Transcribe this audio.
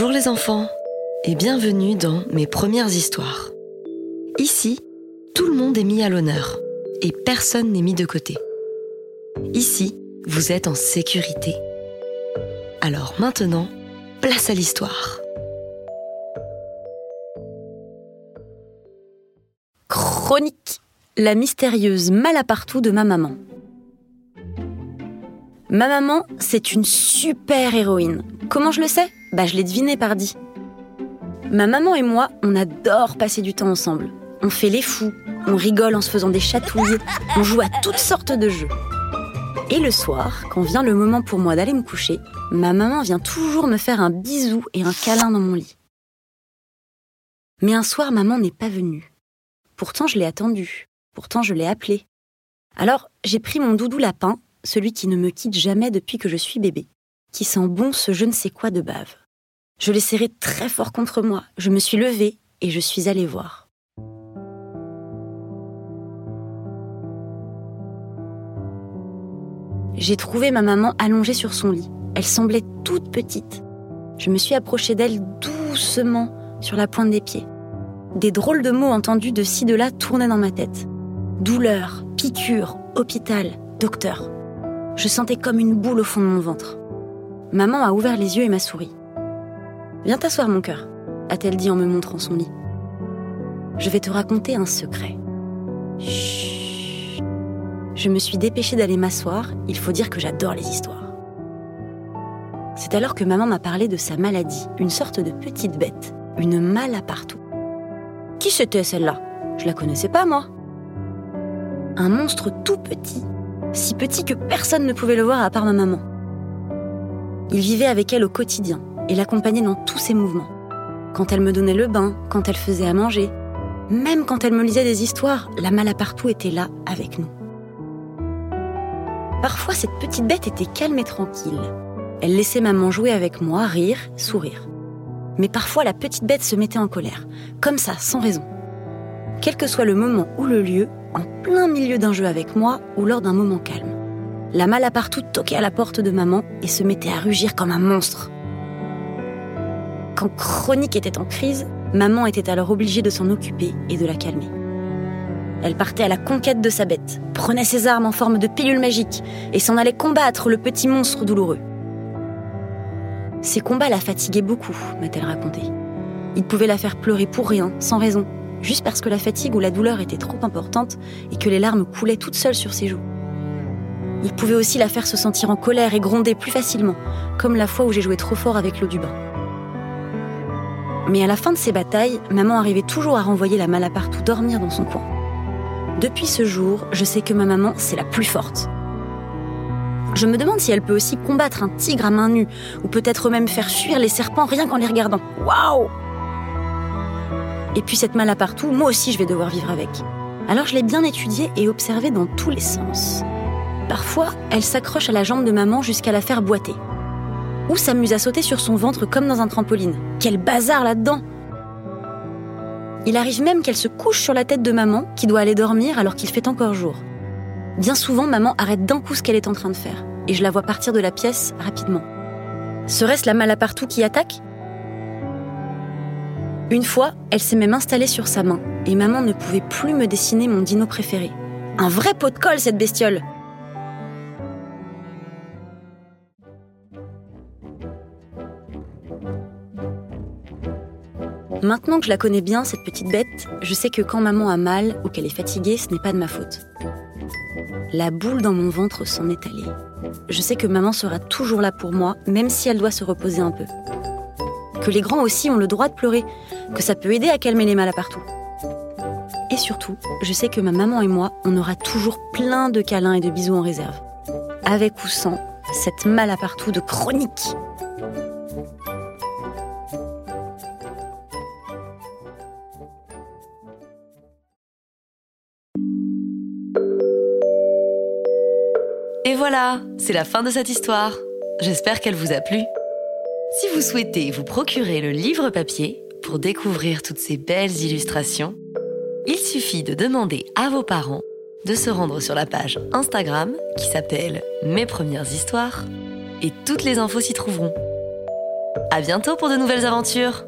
Bonjour les enfants et bienvenue dans Mes premières histoires. Ici, tout le monde est mis à l'honneur et personne n'est mis de côté. Ici, vous êtes en sécurité. Alors maintenant, place à l'histoire. Chronique La mystérieuse partout de ma maman. Ma maman, c'est une super héroïne. Comment je le sais? Bah je l'ai deviné par dit. Ma maman et moi, on adore passer du temps ensemble. On fait les fous, on rigole en se faisant des chatouilles, on joue à toutes sortes de jeux. Et le soir, quand vient le moment pour moi d'aller me coucher, ma maman vient toujours me faire un bisou et un câlin dans mon lit. Mais un soir, maman n'est pas venue. Pourtant, je l'ai attendue. Pourtant, je l'ai appelée. Alors, j'ai pris mon doudou lapin, celui qui ne me quitte jamais depuis que je suis bébé, qui sent bon ce je ne sais quoi de bave. Je l'ai serré très fort contre moi, je me suis levée et je suis allée voir. J'ai trouvé ma maman allongée sur son lit. Elle semblait toute petite. Je me suis approchée d'elle doucement sur la pointe des pieds. Des drôles de mots entendus de ci de là tournaient dans ma tête. Douleur, piqûre, hôpital, docteur. Je sentais comme une boule au fond de mon ventre. Maman a ouvert les yeux et m'a souri. Viens t'asseoir, mon cœur, a-t-elle dit en me montrant son lit. Je vais te raconter un secret. Chut. Je me suis dépêchée d'aller m'asseoir, il faut dire que j'adore les histoires. C'est alors que maman m'a parlé de sa maladie, une sorte de petite bête, une malle à partout. Qui c'était celle-là? Je la connaissais pas, moi. Un monstre tout petit, si petit que personne ne pouvait le voir à part ma maman. Il vivait avec elle au quotidien et l'accompagnait dans tous ses mouvements. Quand elle me donnait le bain, quand elle faisait à manger, même quand elle me lisait des histoires, la malle à partout était là avec nous. Parfois, cette petite bête était calme et tranquille. Elle laissait maman jouer avec moi, rire, sourire. Mais parfois, la petite bête se mettait en colère, comme ça, sans raison. Quel que soit le moment ou le lieu, en plein milieu d'un jeu avec moi ou lors d'un moment calme. La malle à partout toquait à la porte de maman et se mettait à rugir comme un monstre. Quand Chronique était en crise, maman était alors obligée de s'en occuper et de la calmer. Elle partait à la conquête de sa bête, prenait ses armes en forme de pilule magique et s'en allait combattre le petit monstre douloureux. Ces combats la fatiguaient beaucoup, m'a-t-elle raconté. Il pouvait la faire pleurer pour rien, sans raison, juste parce que la fatigue ou la douleur était trop importante et que les larmes coulaient toutes seules sur ses joues. Il pouvait aussi la faire se sentir en colère et gronder plus facilement, comme la fois où j'ai joué trop fort avec l'eau du bain. Mais à la fin de ces batailles, maman arrivait toujours à renvoyer la malle à partout dormir dans son coin. Depuis ce jour, je sais que ma maman, c'est la plus forte. Je me demande si elle peut aussi combattre un tigre à main nue, ou peut-être même faire fuir les serpents rien qu'en les regardant. Waouh Et puis cette malle à partout, moi aussi je vais devoir vivre avec. Alors je l'ai bien étudiée et observée dans tous les sens. Parfois, elle s'accroche à la jambe de maman jusqu'à la faire boiter. Ou s'amuse à sauter sur son ventre comme dans un trampoline. Quel bazar là-dedans il arrive même qu'elle se couche sur la tête de maman, qui doit aller dormir alors qu'il fait encore jour. Bien souvent, maman arrête d'un coup ce qu'elle est en train de faire, et je la vois partir de la pièce rapidement. Serait-ce la malle à partout qui attaque? Une fois, elle s'est même installée sur sa main, et maman ne pouvait plus me dessiner mon dino préféré. Un vrai pot de colle, cette bestiole Maintenant que je la connais bien, cette petite bête, je sais que quand maman a mal ou qu'elle est fatiguée, ce n'est pas de ma faute. La boule dans mon ventre s'en est allée. Je sais que maman sera toujours là pour moi, même si elle doit se reposer un peu. Que les grands aussi ont le droit de pleurer, que ça peut aider à calmer les mal à partout. Et surtout, je sais que ma maman et moi, on aura toujours plein de câlins et de bisous en réserve. Avec ou sans cette mal à partout de chronique. Et voilà, c'est la fin de cette histoire. J'espère qu'elle vous a plu. Si vous souhaitez vous procurer le livre papier pour découvrir toutes ces belles illustrations, il suffit de demander à vos parents de se rendre sur la page Instagram qui s'appelle Mes premières histoires et toutes les infos s'y trouveront. À bientôt pour de nouvelles aventures